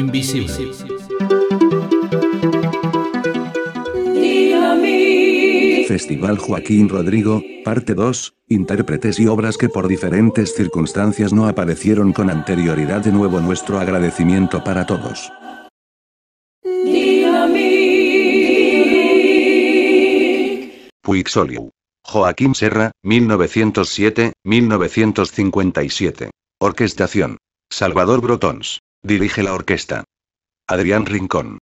Invisible. Festival Joaquín Rodrigo, parte 2, intérpretes y obras que por diferentes circunstancias no aparecieron con anterioridad de nuevo nuestro agradecimiento para todos. Puigsolio. Joaquín Serra, 1907-1957. Orquestación. Salvador Brotons. Dirige la orquesta. Adrián Rincón.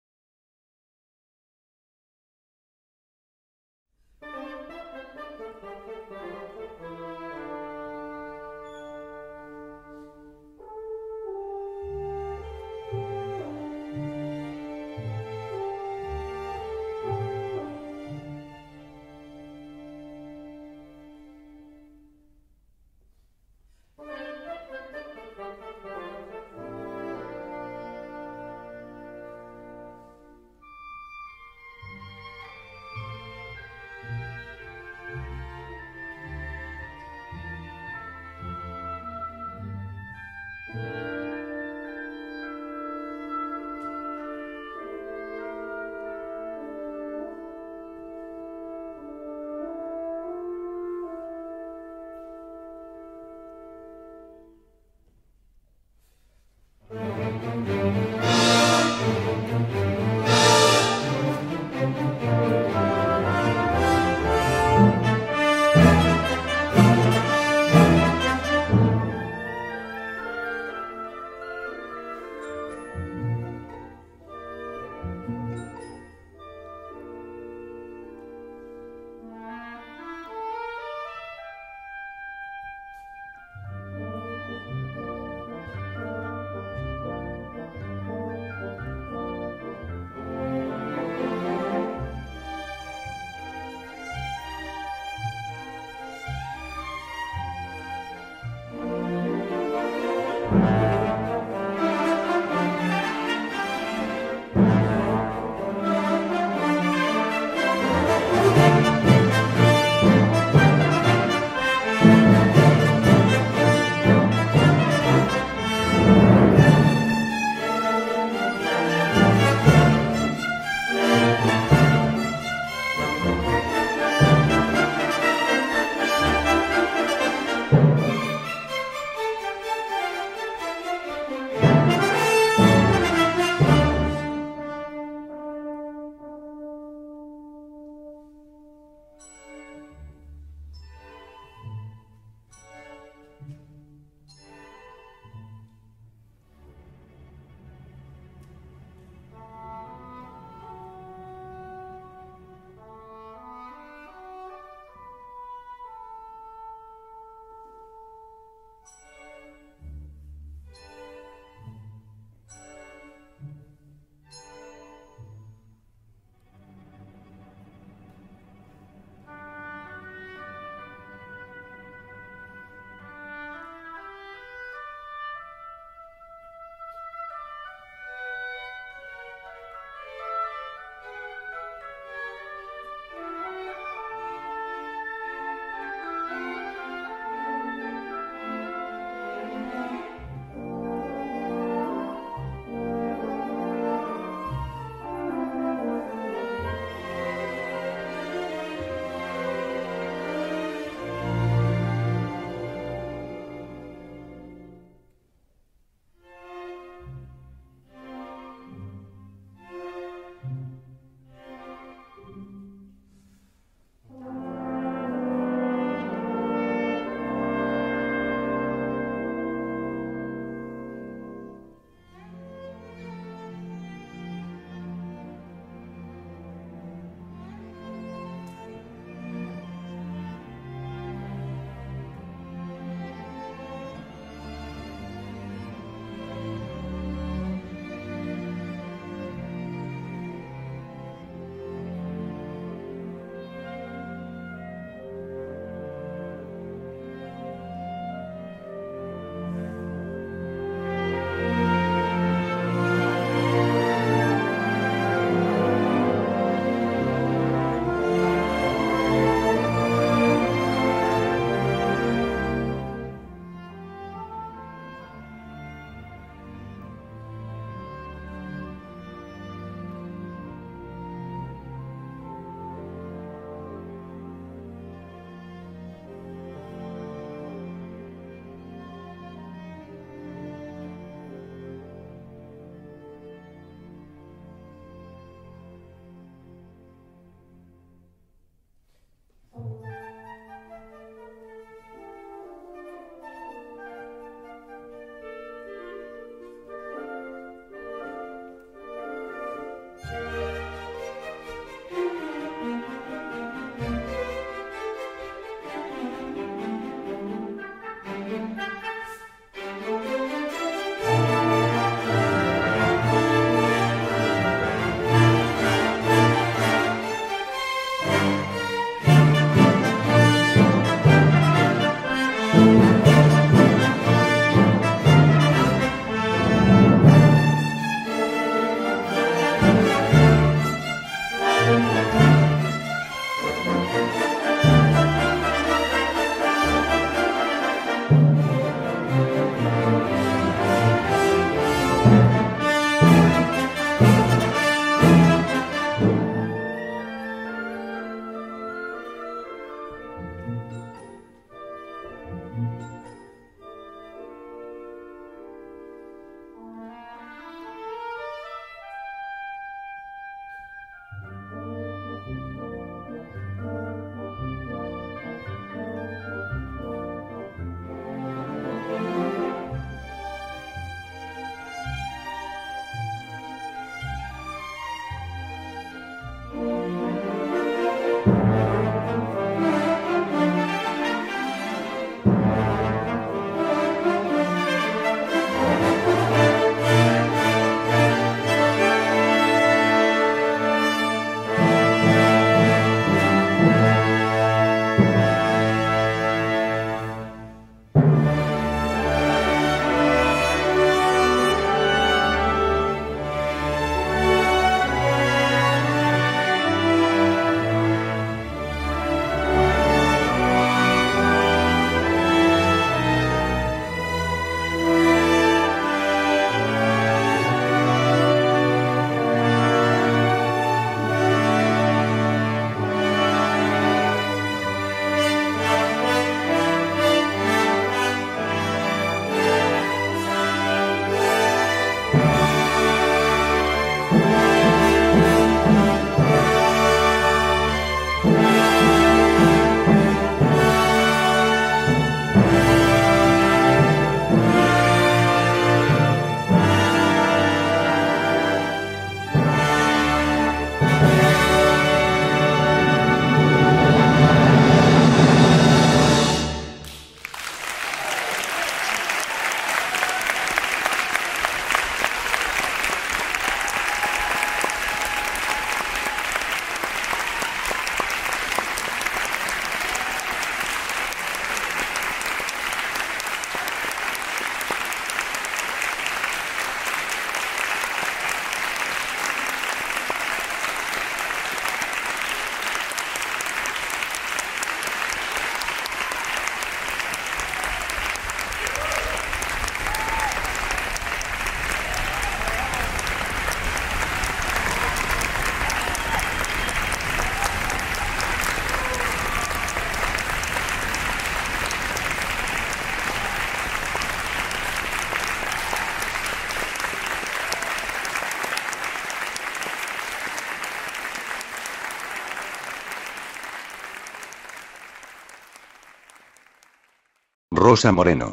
Rosa Moreno.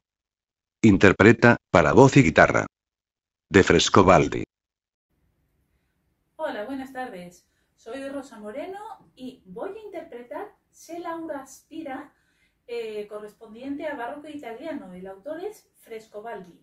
Interpreta, para voz y guitarra. De Frescobaldi. Hola, buenas tardes. Soy Rosa Moreno y voy a interpretar Se Laura Aspira, eh, correspondiente al barroco italiano. El autor es Frescobaldi.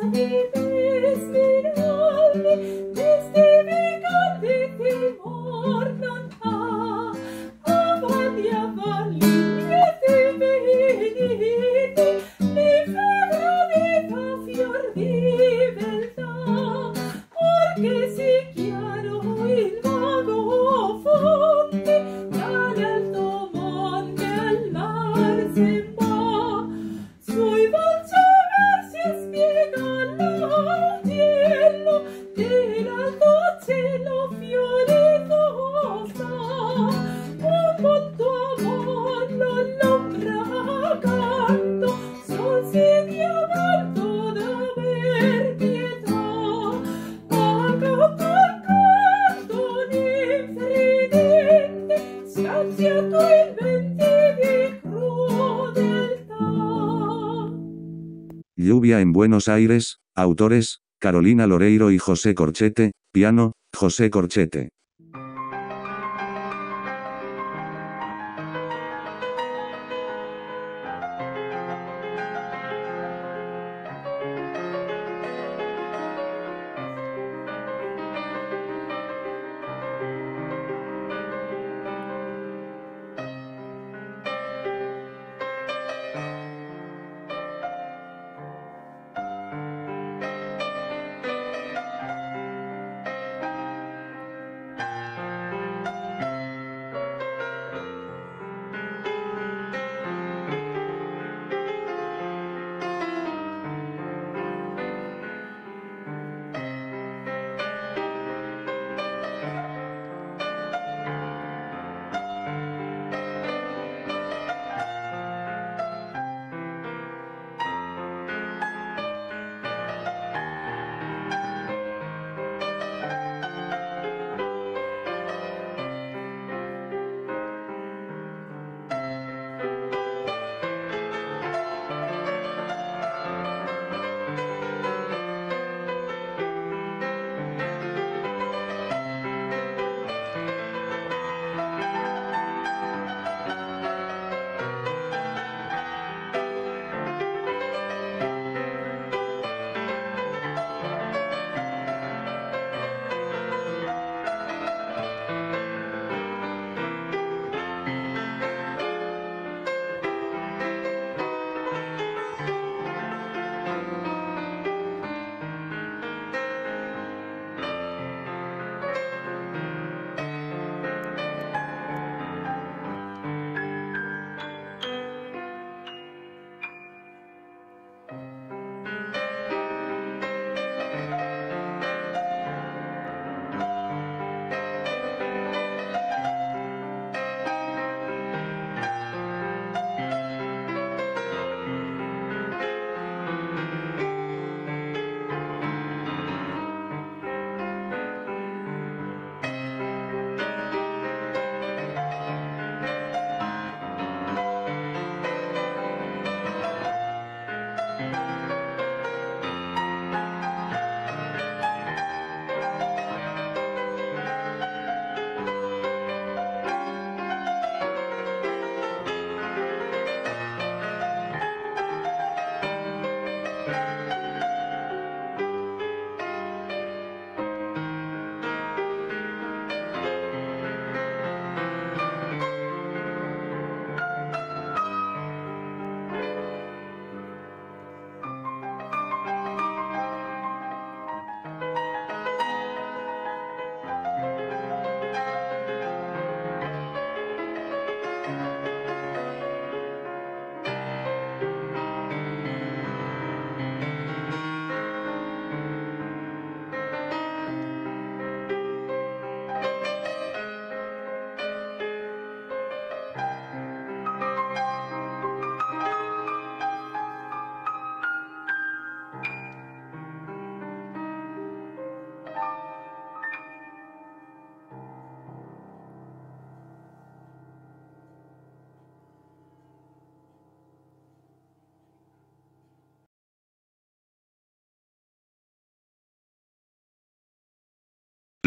Vezzosa, la En Buenos Aires, autores, Carolina Loreiro y José Corchete, piano, José Corchete.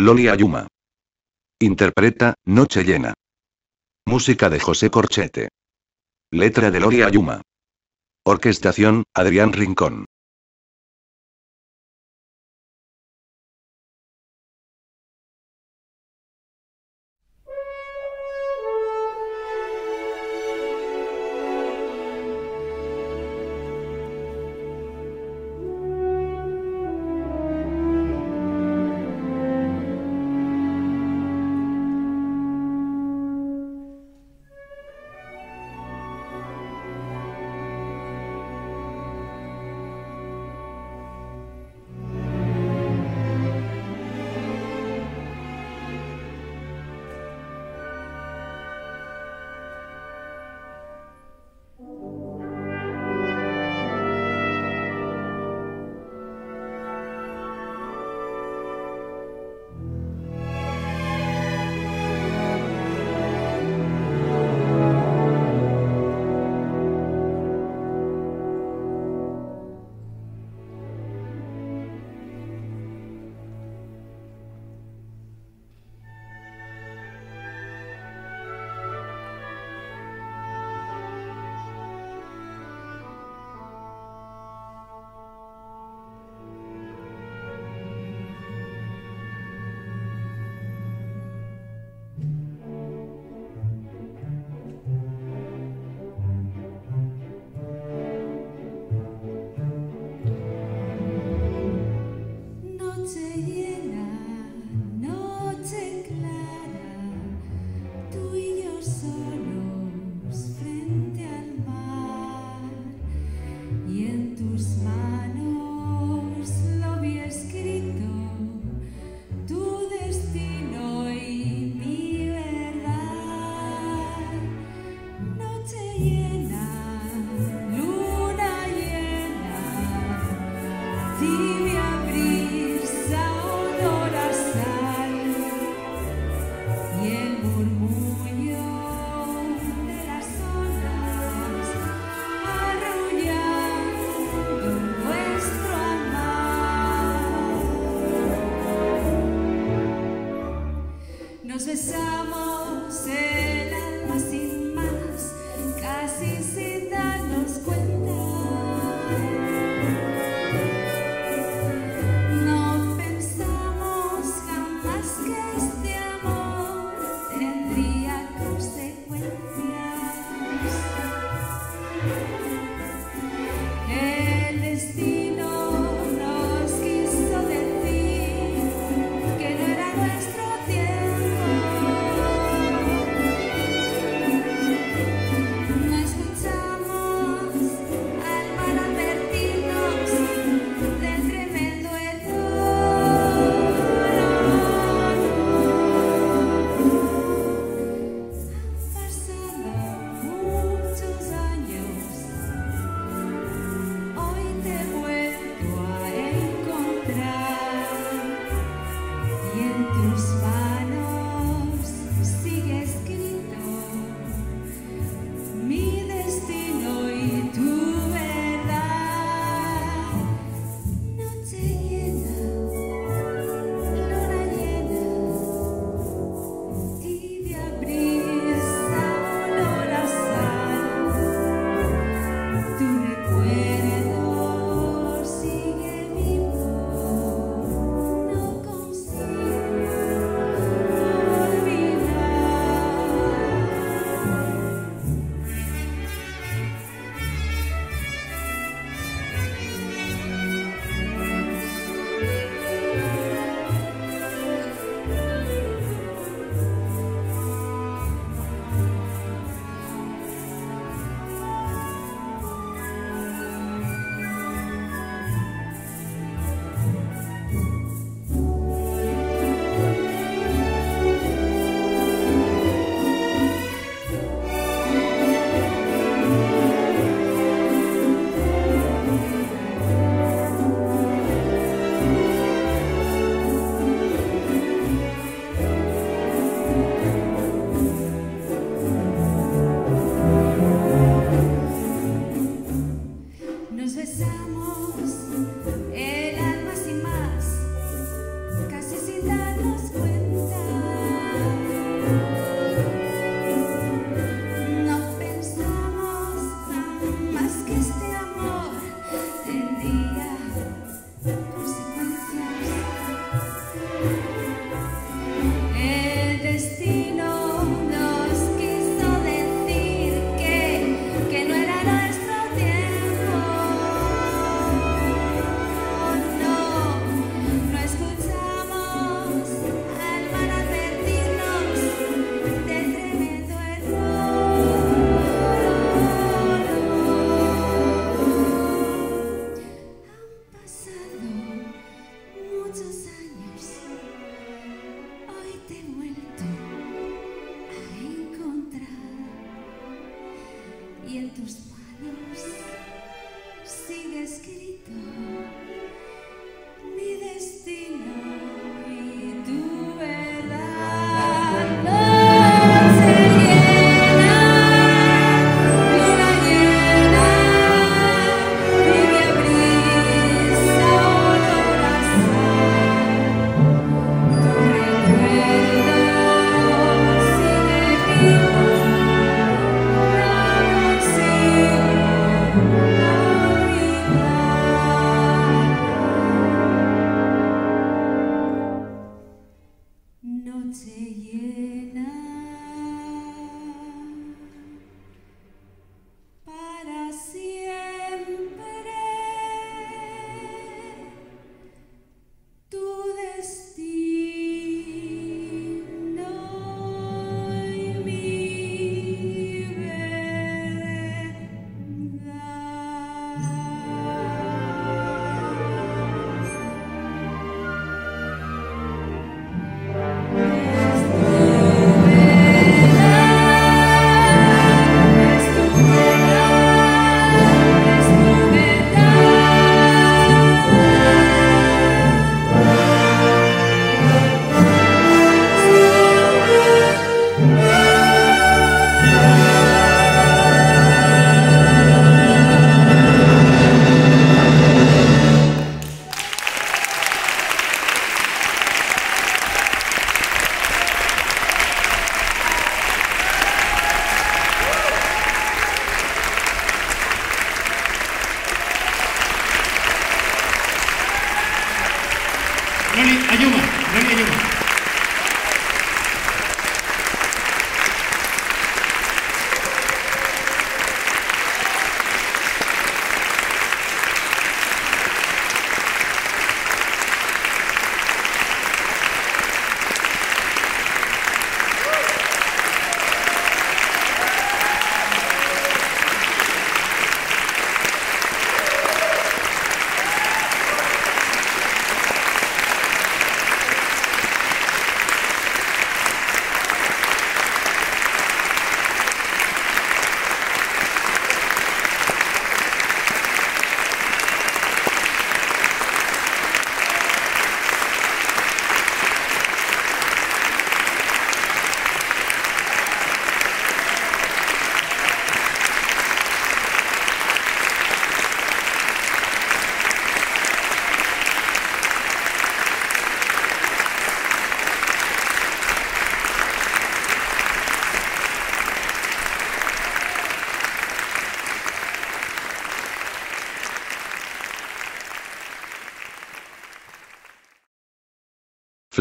Loli Ayuma. Interpreta, Noche Llena. Música de José Corchete. Letra de Loli Ayuma. Orquestación, Adrián Rincón.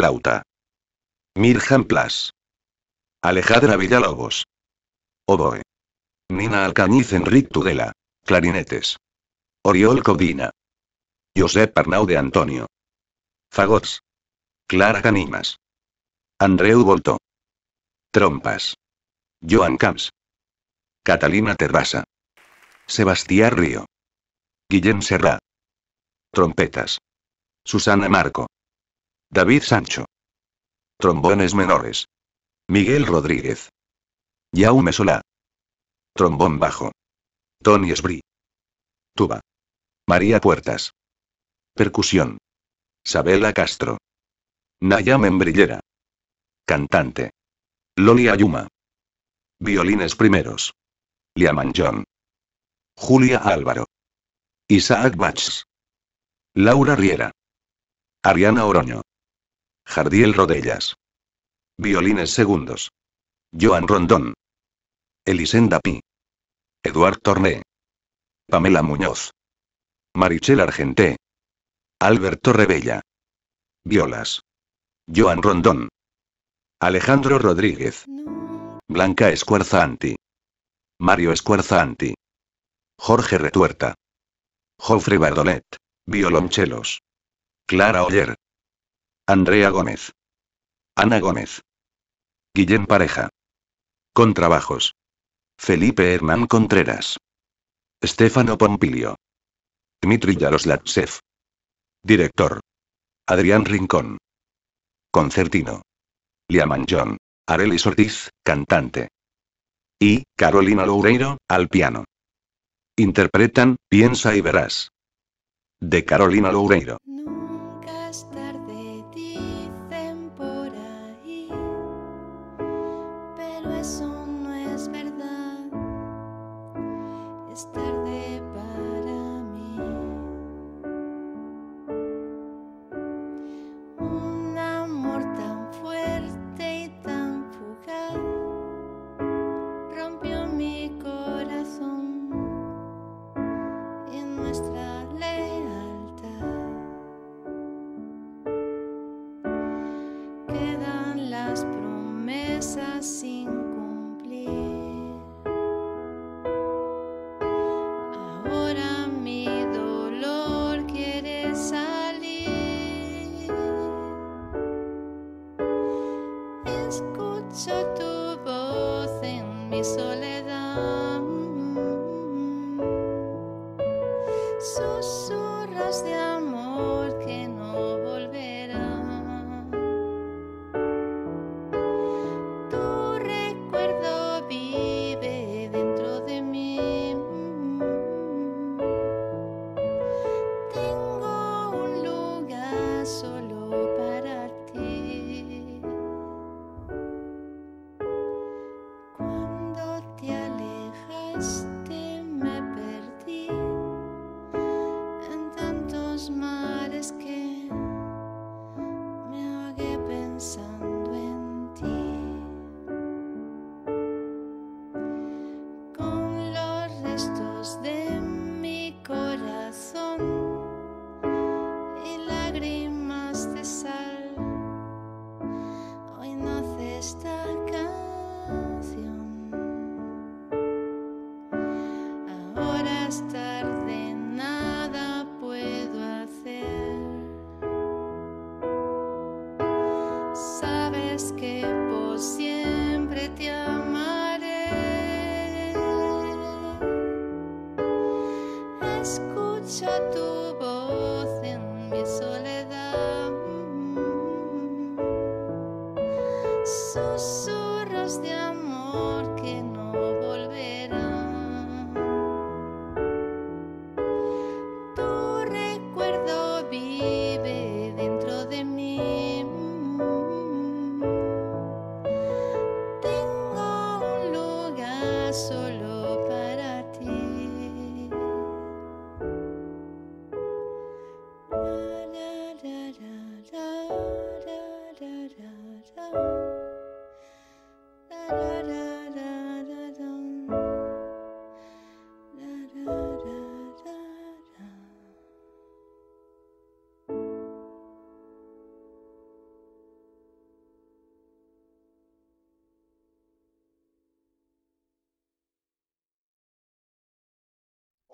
Flauta. Mirjam Plas. Alejandra Villalobos. Oboe. Nina Alcañiz Enric Tudela. Clarinetes. Oriol Codina. Josep Arnau de Antonio. Fagots. Clara Canimas. Andreu Volto. Trompas. Joan Camps. Catalina Terrasa. Sebastián Río. Guillem Serra. Trompetas. Susana Marco. David Sancho. Trombones menores. Miguel Rodríguez. Jaume Solá. Trombón bajo. Tony Esbrí. Tuba. María Puertas. Percusión. Sabela Castro. Naya Membrillera. Cantante. Loli Ayuma. Violines primeros. Liaman John. Julia Álvaro. Isaac Bachs. Laura Riera. Ariana Oroño. Jardiel Rodellas. Violines segundos. Joan Rondón. Elisenda Pi. Eduard Torné. Pamela Muñoz. Marichel Argenté. Alberto Rebella. Violas. Joan Rondón. Alejandro Rodríguez. Blanca Escuarzanti. Mario Escuarzanti. Jorge Retuerta. Jofre Bardolet. Violonchelos. Clara Oller. Andrea Gómez. Ana Gómez. Guillén Pareja. Contrabajos. Felipe Hernán Contreras. Estefano Pompilio. Dmitry Yaroslavtsev. Director. Adrián Rincón. Concertino. Liaman John. Arelis Ortiz, cantante. Y, Carolina Loureiro, al piano. Interpretan, piensa y verás. De Carolina Loureiro. No. susurros de amor que no.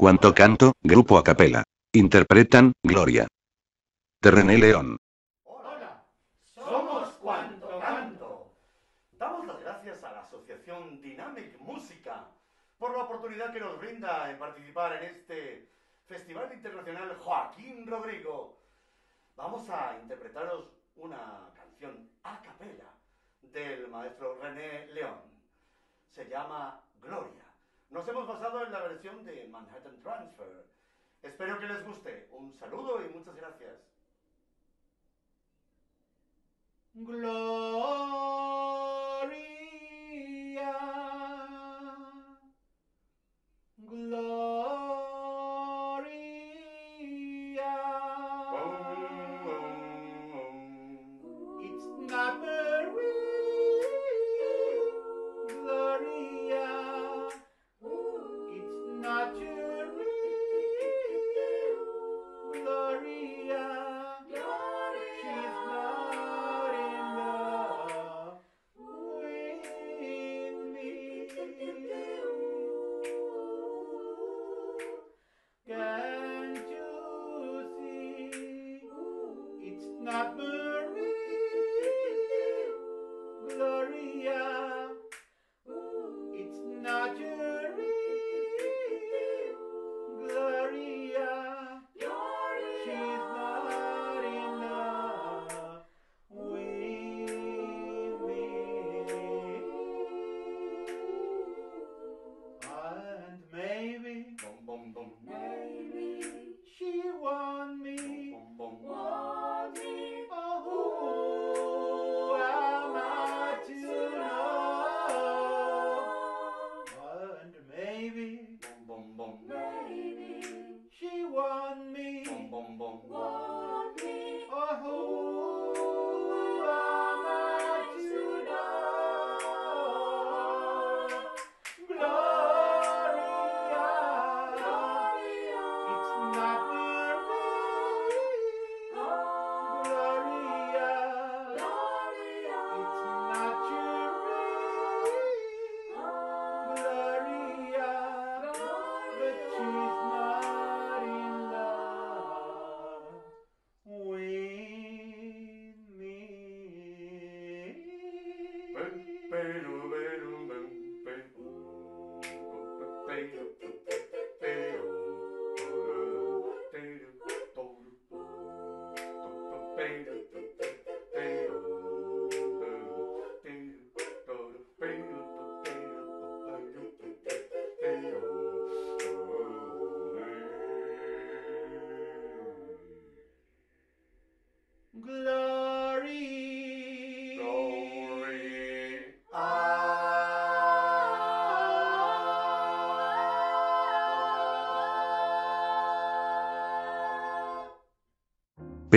cuanto canto, grupo a capela. Interpretan, Gloria. Terrené León. saludo y muchas gracias. not you.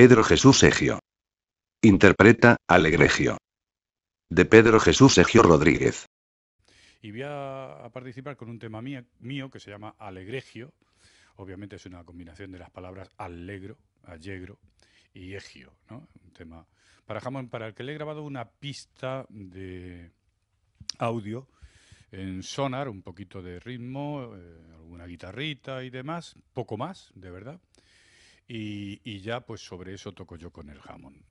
Pedro Jesús Egio. Interpreta, Alegregio. De Pedro Jesús Egio Rodríguez. Y voy a, participar con un tema mío que se llama Alegregio. Obviamente es una combinación de las palabras allegro, allegro y egio, ¿no? Un tema para jamón, para el que le he grabado una pista de audio en Sonar, un poquito de ritmo, eh, alguna guitarrita y demás, poco más, de verdad. Y, y ya pues sobre eso toco yo con el jamón.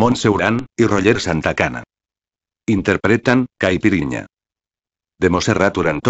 Monseurán y Roger Santacana. Interpretan, Caipiriña. De Moserrat Urán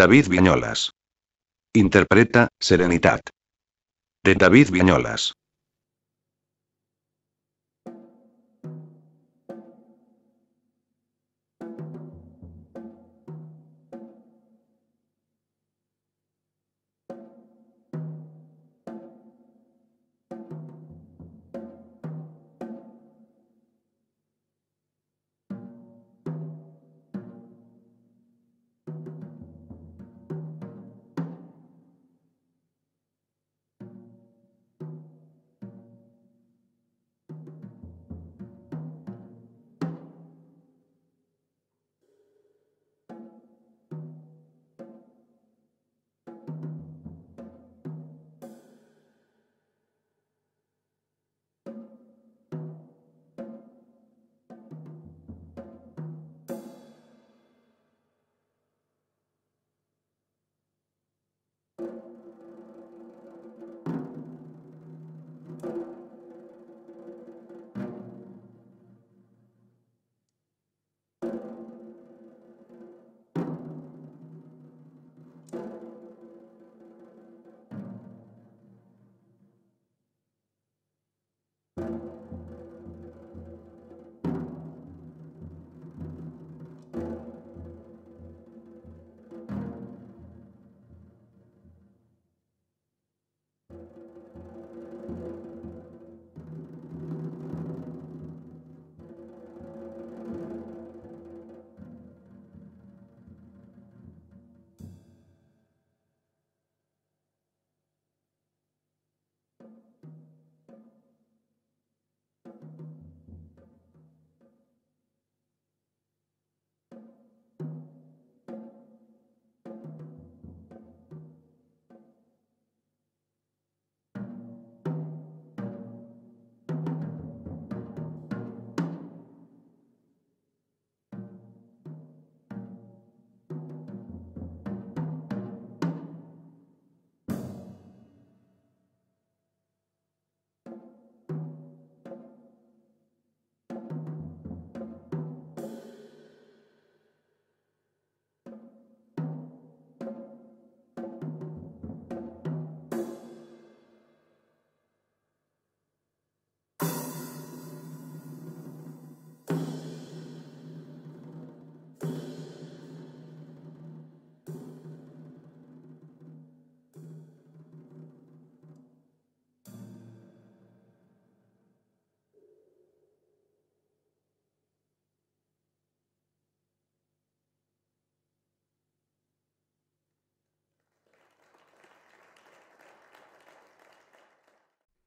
David Viñolas. Interpreta, Serenitat. De David Viñolas.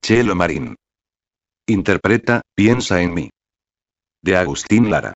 Chelo Marín. Interpreta, Piensa en mí. De Agustín Lara.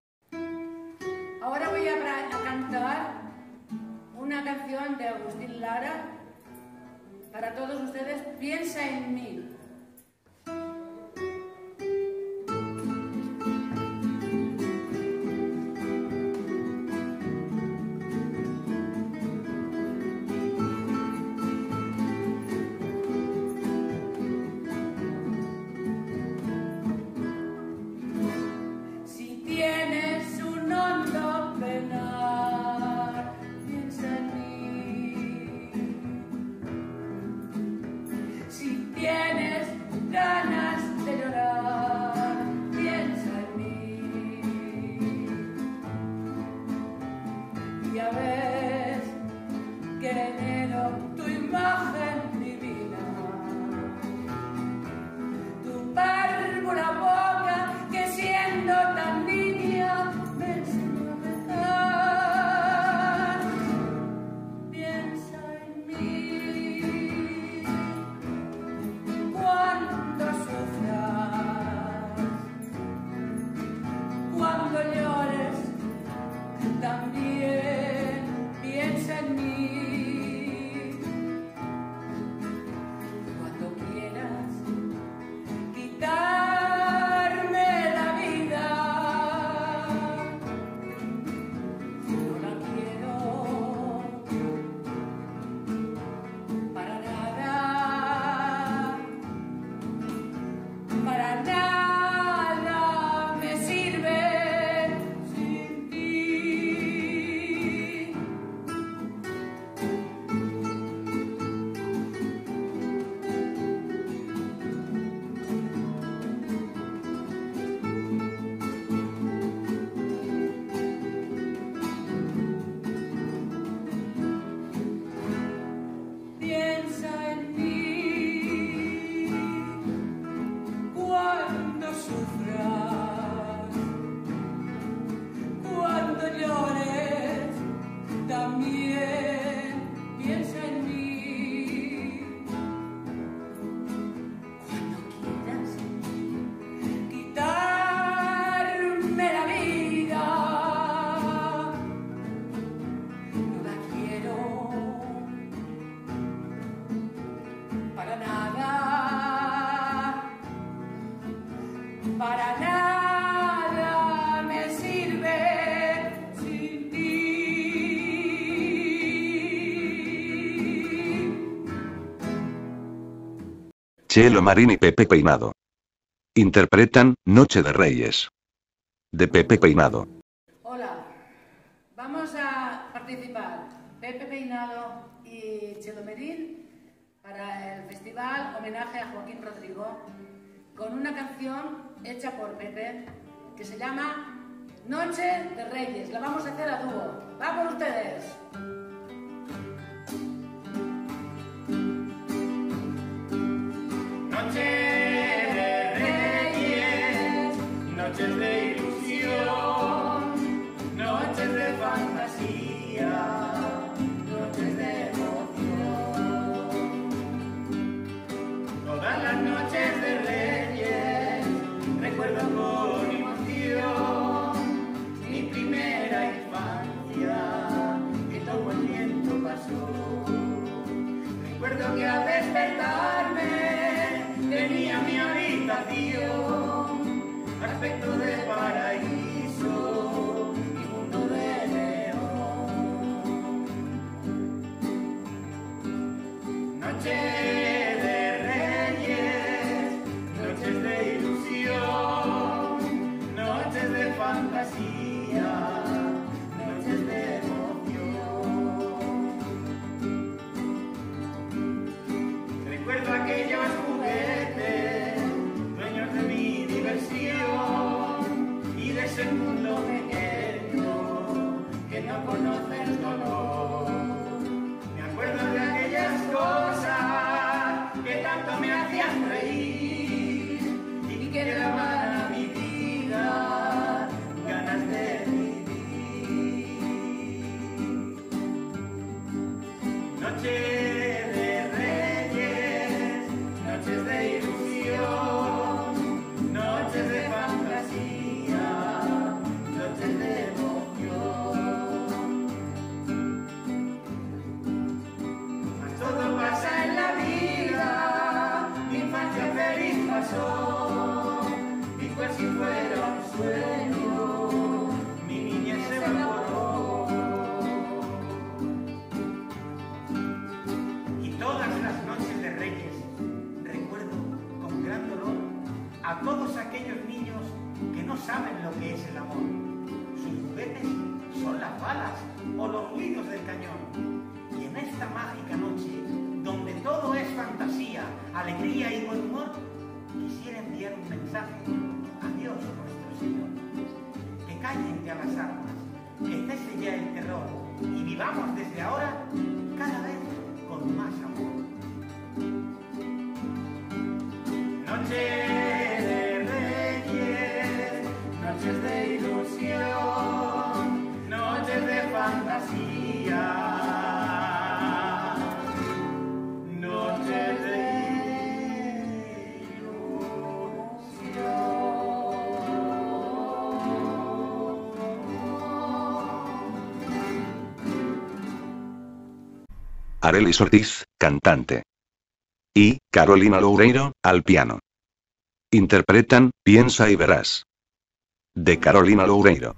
Chelo Marín y Pepe Peinado. Interpretan Noche de Reyes. De Pepe Peinado. Hola, vamos a participar Pepe Peinado y Chelo Marín para el festival homenaje a Joaquín Rodrigo con una canción hecha por Pepe que se llama Noche de Reyes. La vamos a hacer a dúo. ¡Vamos ustedes! desde ahora Arelis Ortiz, cantante. Y, Carolina Loureiro, al piano. Interpretan, piensa y verás. De Carolina Loureiro.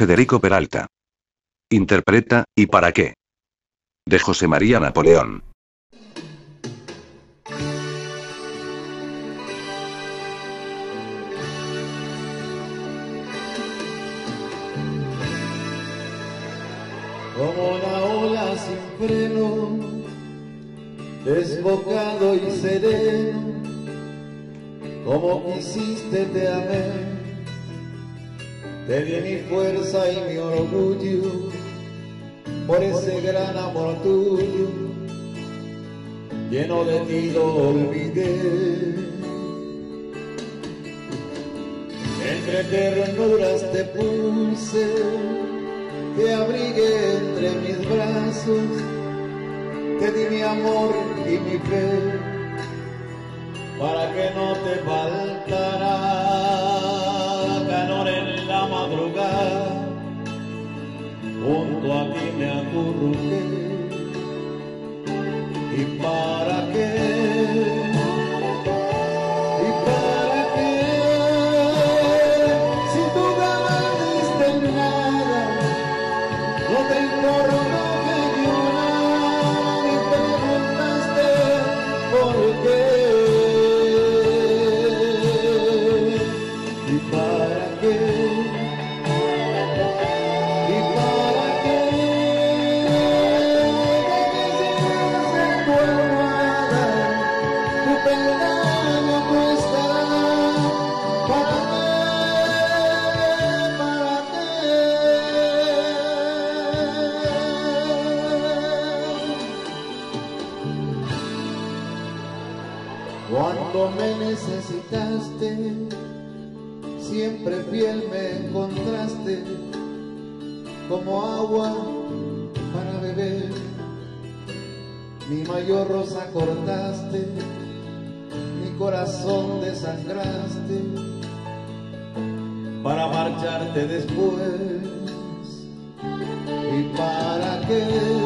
Federico Peralta. Interpreta, ¿y para qué? De José María Napoleón. Cuando me necesitaste, siempre fiel me encontraste, como agua para beber. Mi mayor rosa cortaste, mi corazón desangraste, para marcharte después. ¿Y para qué?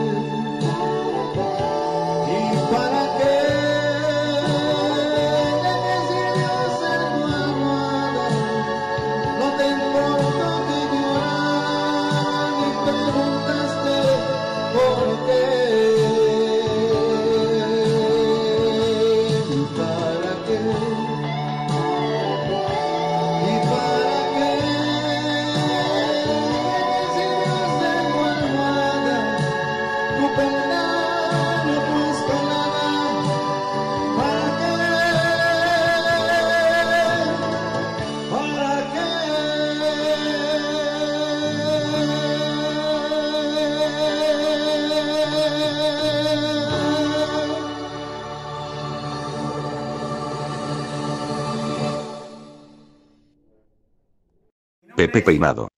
Pepe Peinado.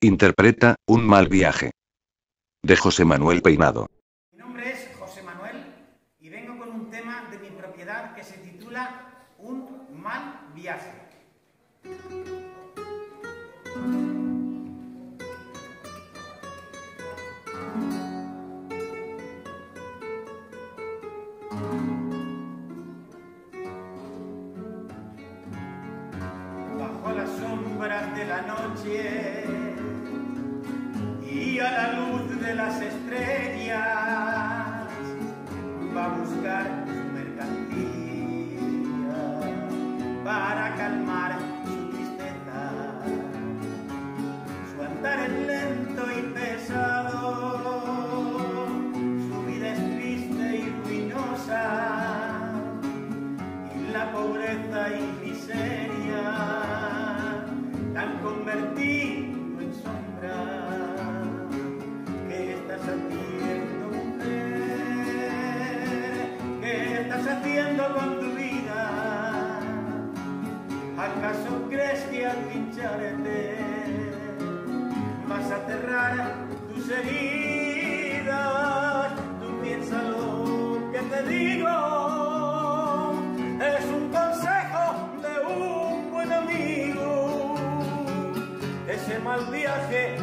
Interpreta, Un mal viaje. De José Manuel Peinado. vas a aterrar tus heridas, tú piensa lo que te digo, es un consejo de un buen amigo, ese mal viaje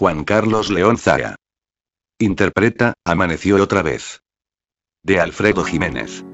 Juan Carlos León Zaya. Interpreta, Amaneció otra vez. De Alfredo Jiménez.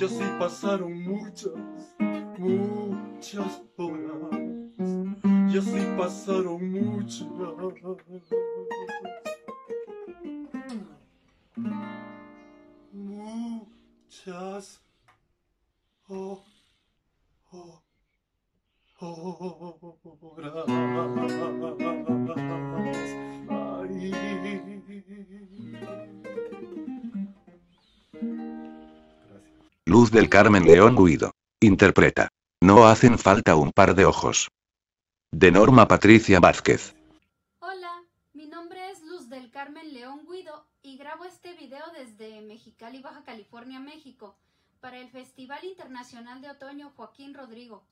Y así pasaron muchas, muchas horas. Y así pasaron muchas. Muchas. Oh, oh. horas. Ay. Luz del Carmen León Guido. Interpreta. No hacen falta un par de ojos. De Norma Patricia Vázquez. Hola, mi nombre es Luz del Carmen León Guido y grabo este video desde Mexicali, Baja California, México, para el Festival Internacional de Otoño Joaquín Rodrigo.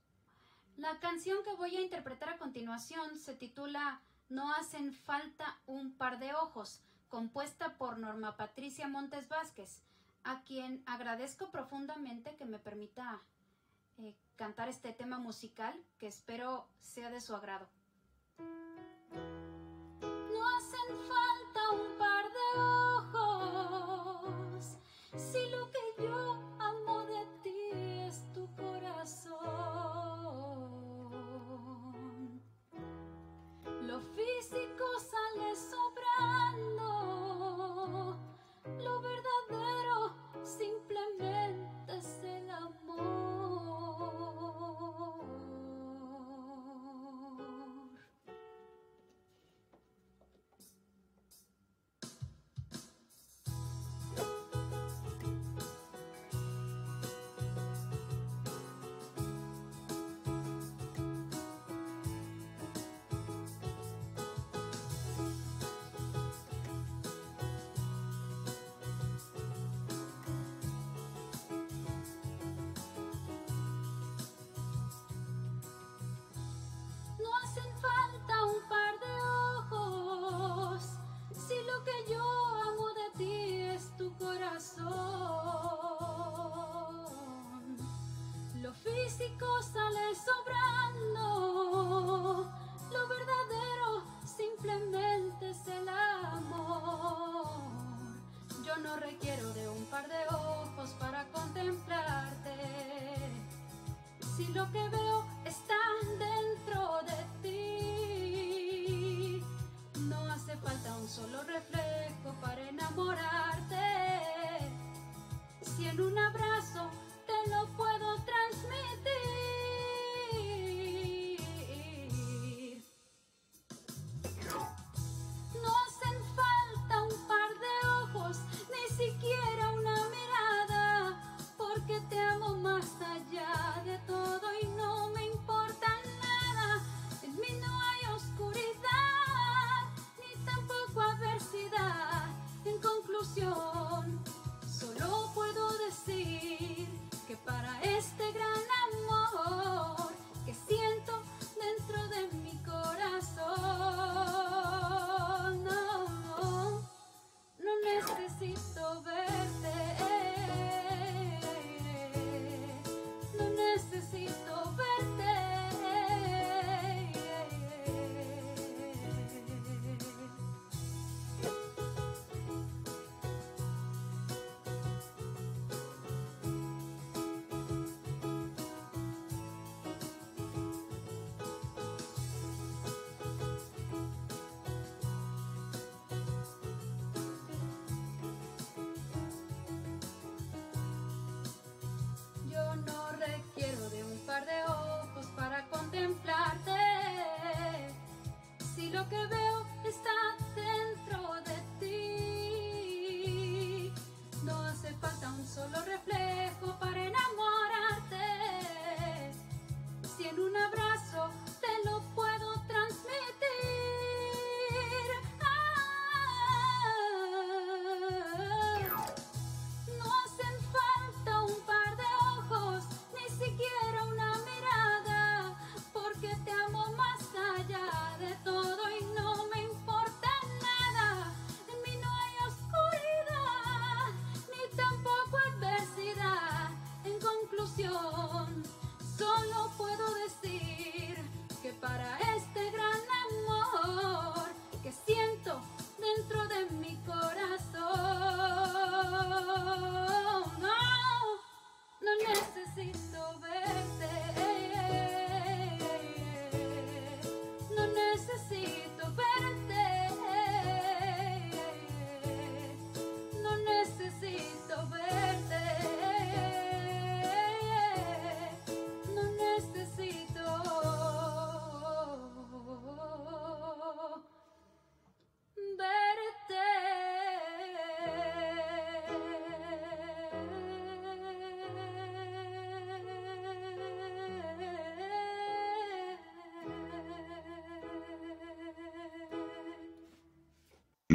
La canción que voy a interpretar a continuación se titula No hacen falta un par de ojos, compuesta por Norma Patricia Montes Vázquez, a quien agradezco profundamente que me permita eh, cantar este tema musical que espero sea de su agrado. No hacen falta un par de simplemente es el amor. si lo que veo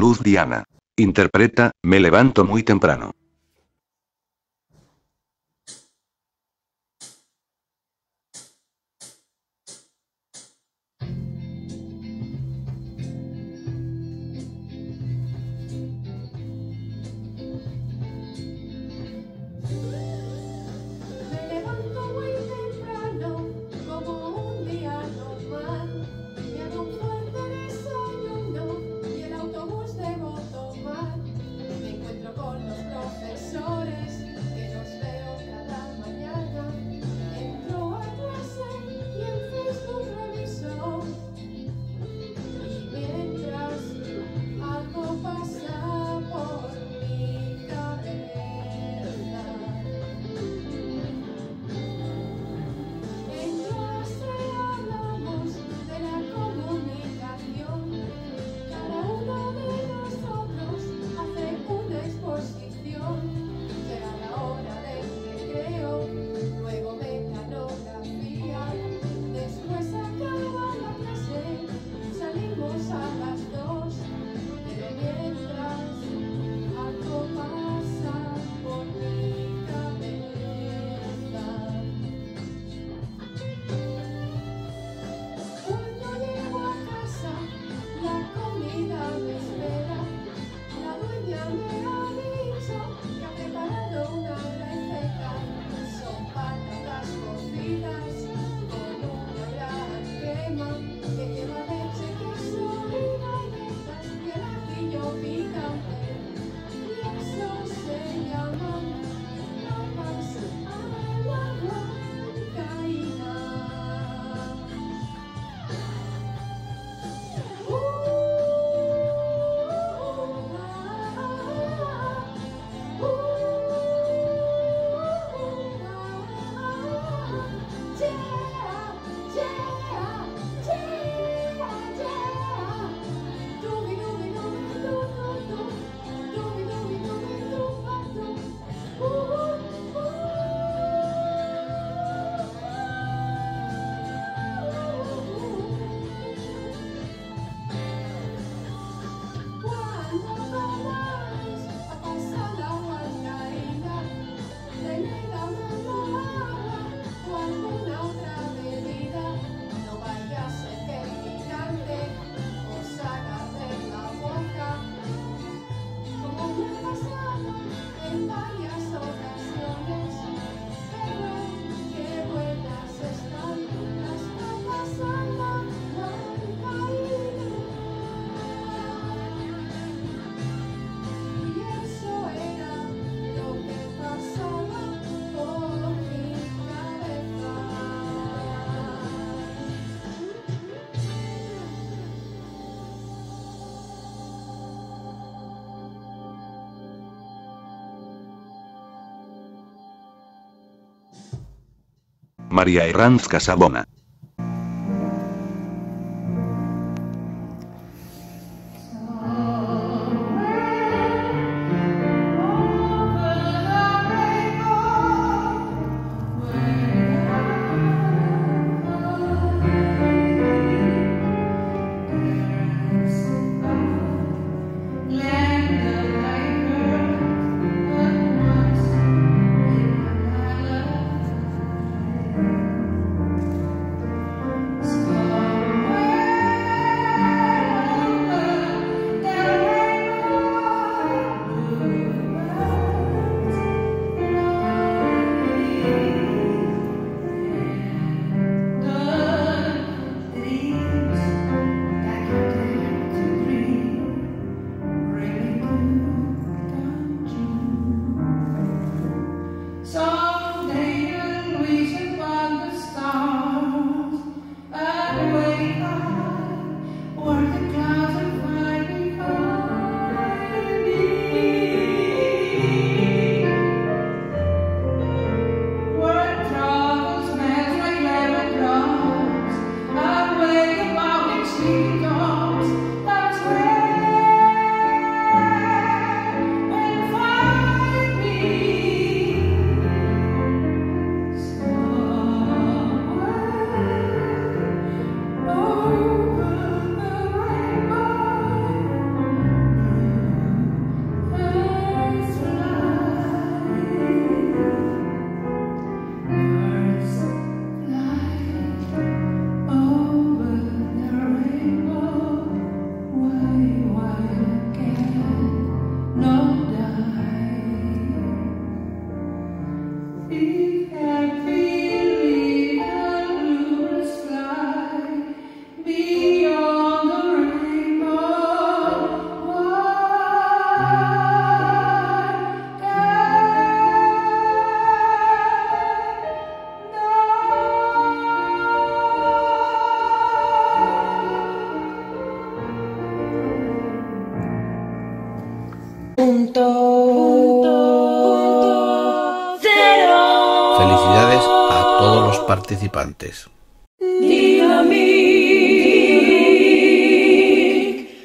Luz Diana. Interpreta, me levanto muy temprano. María Herranz Casabona. Participantes.